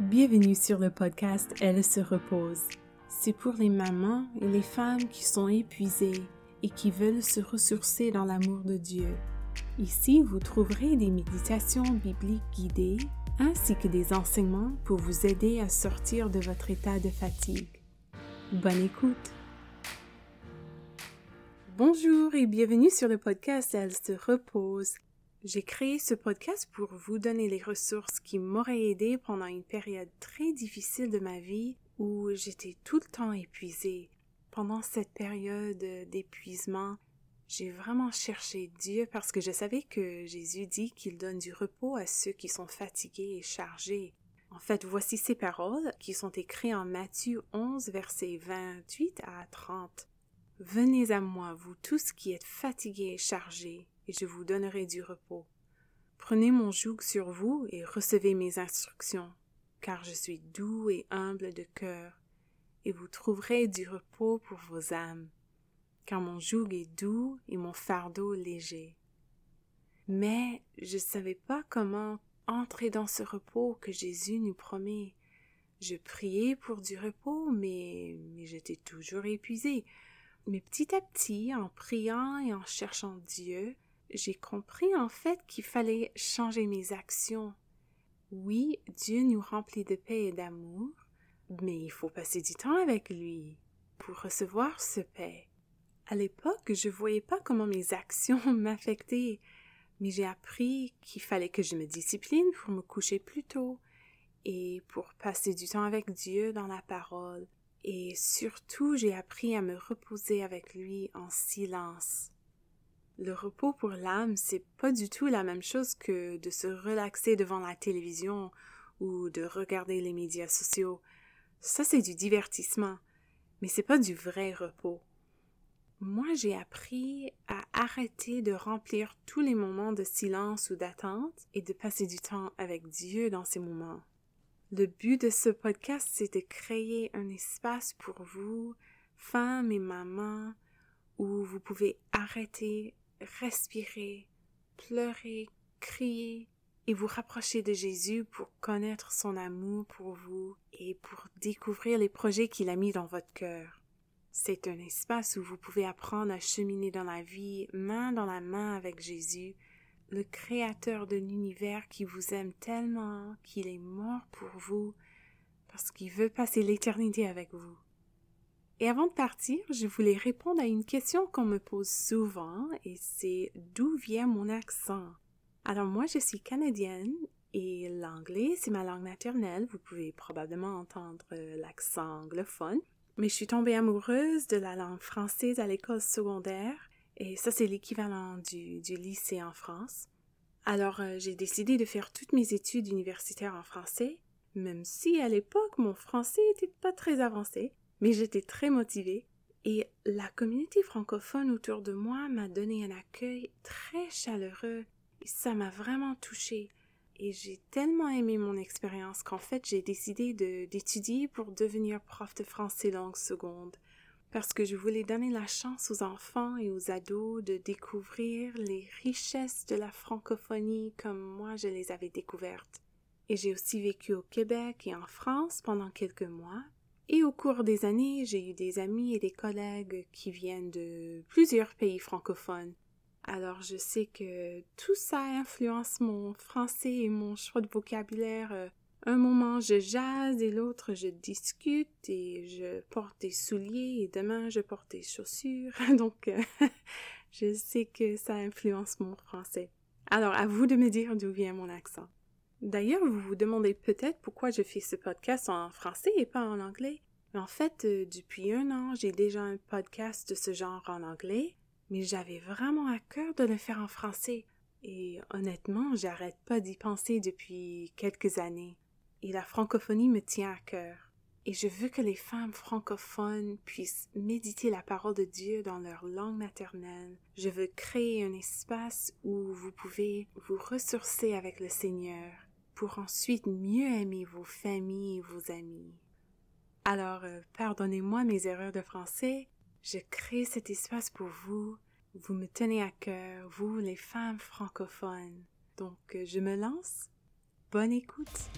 Bienvenue sur le podcast Elle se repose. C'est pour les mamans et les femmes qui sont épuisées et qui veulent se ressourcer dans l'amour de Dieu. Ici, vous trouverez des méditations bibliques guidées ainsi que des enseignements pour vous aider à sortir de votre état de fatigue. Bonne écoute. Bonjour et bienvenue sur le podcast Elle se repose. J'ai créé ce podcast pour vous donner les ressources qui m'auraient aidé pendant une période très difficile de ma vie où j'étais tout le temps épuisée. Pendant cette période d'épuisement, j'ai vraiment cherché Dieu parce que je savais que Jésus dit qu'il donne du repos à ceux qui sont fatigués et chargés. En fait, voici ces paroles qui sont écrites en Matthieu 11, versets 28 à 30. Venez à moi, vous tous qui êtes fatigués et chargés, et je vous donnerai du repos. Prenez mon joug sur vous et recevez mes instructions, car je suis doux et humble de cœur, et vous trouverez du repos pour vos âmes, car mon joug est doux et mon fardeau léger. Mais je ne savais pas comment entrer dans ce repos que Jésus nous promet. Je priais pour du repos, mais, mais j'étais toujours épuisée. Mais petit à petit, en priant et en cherchant Dieu, j'ai compris en fait qu'il fallait changer mes actions. Oui, Dieu nous remplit de paix et d'amour, mais il faut passer du temps avec lui pour recevoir ce paix. À l'époque, je voyais pas comment mes actions m'affectaient, mais j'ai appris qu'il fallait que je me discipline pour me coucher plus tôt et pour passer du temps avec Dieu dans la parole. Et surtout, j'ai appris à me reposer avec lui en silence. Le repos pour l'âme, c'est pas du tout la même chose que de se relaxer devant la télévision ou de regarder les médias sociaux. Ça, c'est du divertissement, mais c'est pas du vrai repos. Moi, j'ai appris à arrêter de remplir tous les moments de silence ou d'attente et de passer du temps avec Dieu dans ces moments. Le but de ce podcast, c'est de créer un espace pour vous, femmes et mamans, où vous pouvez arrêter respirer, pleurer, crier et vous rapprocher de Jésus pour connaître son amour pour vous et pour découvrir les projets qu'il a mis dans votre cœur. C'est un espace où vous pouvez apprendre à cheminer dans la vie main dans la main avec Jésus, le Créateur de l'univers qui vous aime tellement qu'il est mort pour vous parce qu'il veut passer l'éternité avec vous. Et avant de partir, je voulais répondre à une question qu'on me pose souvent et c'est d'où vient mon accent? Alors moi, je suis canadienne et l'anglais, c'est ma langue maternelle. Vous pouvez probablement entendre euh, l'accent anglophone. Mais je suis tombée amoureuse de la langue française à l'école secondaire et ça, c'est l'équivalent du, du, lycée en France. Alors, euh, j'ai décidé de faire toutes mes études universitaires en français, même si à l'époque, mon français n'était pas très avancé mais j'étais très motivée et la communauté francophone autour de moi m'a donné un accueil très chaleureux ça m'a vraiment touchée. Et j'ai tellement aimé mon expérience qu'en fait j'ai décidé d'étudier pour devenir prof de français langue seconde parce que je voulais donner la chance aux enfants et aux ados de découvrir les richesses de la francophonie comme moi je les avais découvertes. Et j'ai aussi vécu au Québec et en France pendant quelques mois, et au cours des années, j'ai eu des amis et des collègues qui viennent de plusieurs pays francophones. Alors je sais que tout ça influence mon français et mon choix de vocabulaire. Euh, un moment je jase et l'autre je discute et je porte des souliers et demain je porte des chaussures. Donc euh, je sais que ça influence mon français. Alors à vous de me dire d'où vient mon accent. D'ailleurs, vous vous demandez peut-être pourquoi je fais ce podcast en français et pas en anglais. En fait, euh, depuis un an, j'ai déjà un podcast de ce genre en anglais, mais j'avais vraiment à cœur de le faire en français. Et honnêtement, j'arrête pas d'y penser depuis quelques années. Et la francophonie me tient à cœur. Et je veux que les femmes francophones puissent méditer la parole de Dieu dans leur langue maternelle. Je veux créer un espace où vous pouvez vous ressourcer avec le Seigneur pour ensuite mieux aimer vos familles et vos amis. Alors, euh, pardonnez-moi mes erreurs de français, je crée cet espace pour vous, vous me tenez à cœur, vous les femmes francophones. Donc, euh, je me lance. Bonne écoute.